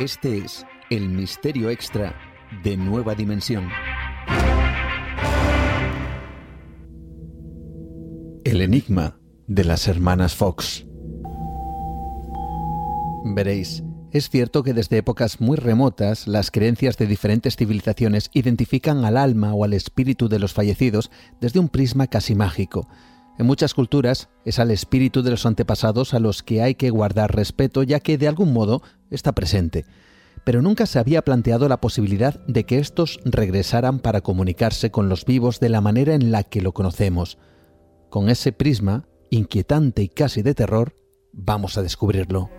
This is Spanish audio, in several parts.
Este es el misterio extra de Nueva Dimensión. El enigma de las hermanas Fox. Veréis, es cierto que desde épocas muy remotas las creencias de diferentes civilizaciones identifican al alma o al espíritu de los fallecidos desde un prisma casi mágico. En muchas culturas es al espíritu de los antepasados a los que hay que guardar respeto ya que de algún modo está presente. Pero nunca se había planteado la posibilidad de que estos regresaran para comunicarse con los vivos de la manera en la que lo conocemos. Con ese prisma, inquietante y casi de terror, vamos a descubrirlo.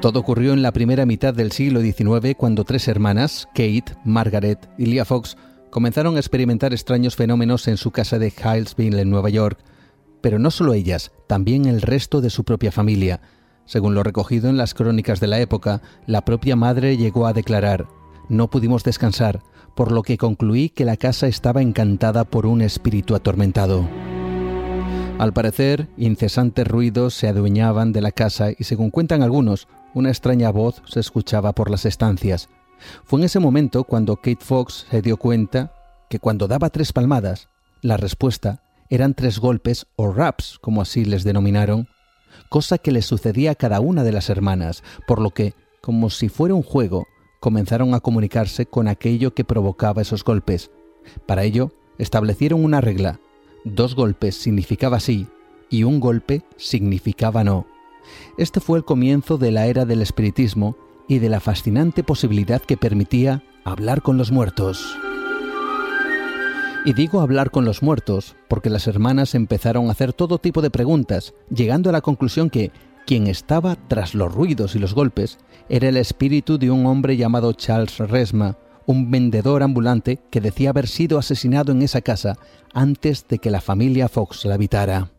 Todo ocurrió en la primera mitad del siglo XIX cuando tres hermanas, Kate, Margaret y Leah Fox, comenzaron a experimentar extraños fenómenos en su casa de Hillsville, en Nueva York. Pero no solo ellas, también el resto de su propia familia. Según lo recogido en las crónicas de la época, la propia madre llegó a declarar, no pudimos descansar, por lo que concluí que la casa estaba encantada por un espíritu atormentado. Al parecer, incesantes ruidos se adueñaban de la casa y según cuentan algunos, una extraña voz se escuchaba por las estancias. Fue en ese momento cuando Kate Fox se dio cuenta que cuando daba tres palmadas, la respuesta eran tres golpes o raps, como así les denominaron, cosa que le sucedía a cada una de las hermanas, por lo que, como si fuera un juego, comenzaron a comunicarse con aquello que provocaba esos golpes. Para ello, establecieron una regla. Dos golpes significaba sí y un golpe significaba no. Este fue el comienzo de la era del espiritismo y de la fascinante posibilidad que permitía hablar con los muertos. Y digo hablar con los muertos porque las hermanas empezaron a hacer todo tipo de preguntas, llegando a la conclusión que quien estaba tras los ruidos y los golpes era el espíritu de un hombre llamado Charles Resma, un vendedor ambulante que decía haber sido asesinado en esa casa antes de que la familia Fox la habitara.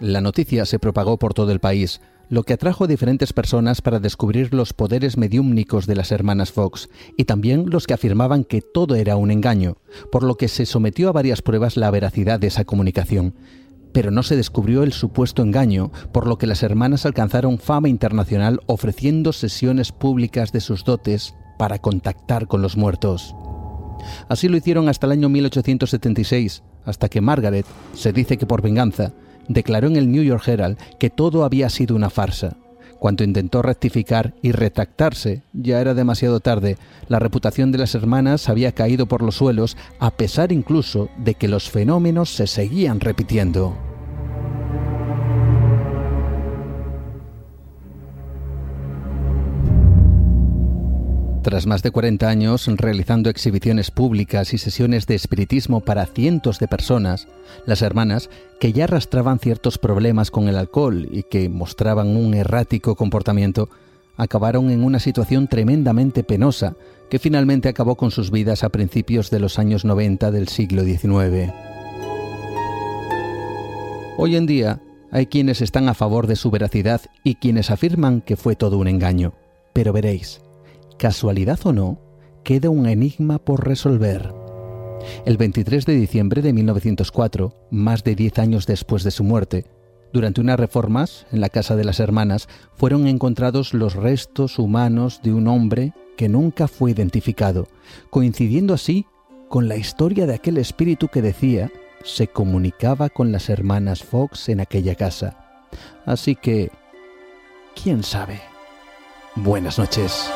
La noticia se propagó por todo el país, lo que atrajo a diferentes personas para descubrir los poderes mediúmnicos de las hermanas Fox, y también los que afirmaban que todo era un engaño, por lo que se sometió a varias pruebas la veracidad de esa comunicación. Pero no se descubrió el supuesto engaño, por lo que las hermanas alcanzaron fama internacional ofreciendo sesiones públicas de sus dotes para contactar con los muertos. Así lo hicieron hasta el año 1876, hasta que Margaret, se dice que por venganza, declaró en el New York Herald que todo había sido una farsa. Cuando intentó rectificar y retractarse, ya era demasiado tarde. La reputación de las hermanas había caído por los suelos, a pesar incluso de que los fenómenos se seguían repitiendo. Tras más de 40 años realizando exhibiciones públicas y sesiones de espiritismo para cientos de personas, las hermanas, que ya arrastraban ciertos problemas con el alcohol y que mostraban un errático comportamiento, acabaron en una situación tremendamente penosa que finalmente acabó con sus vidas a principios de los años 90 del siglo XIX. Hoy en día hay quienes están a favor de su veracidad y quienes afirman que fue todo un engaño. Pero veréis, casualidad o no, queda un enigma por resolver. El 23 de diciembre de 1904, más de 10 años después de su muerte, durante unas reformas en la casa de las hermanas, fueron encontrados los restos humanos de un hombre que nunca fue identificado, coincidiendo así con la historia de aquel espíritu que decía se comunicaba con las hermanas Fox en aquella casa. Así que, ¿quién sabe? Buenas noches.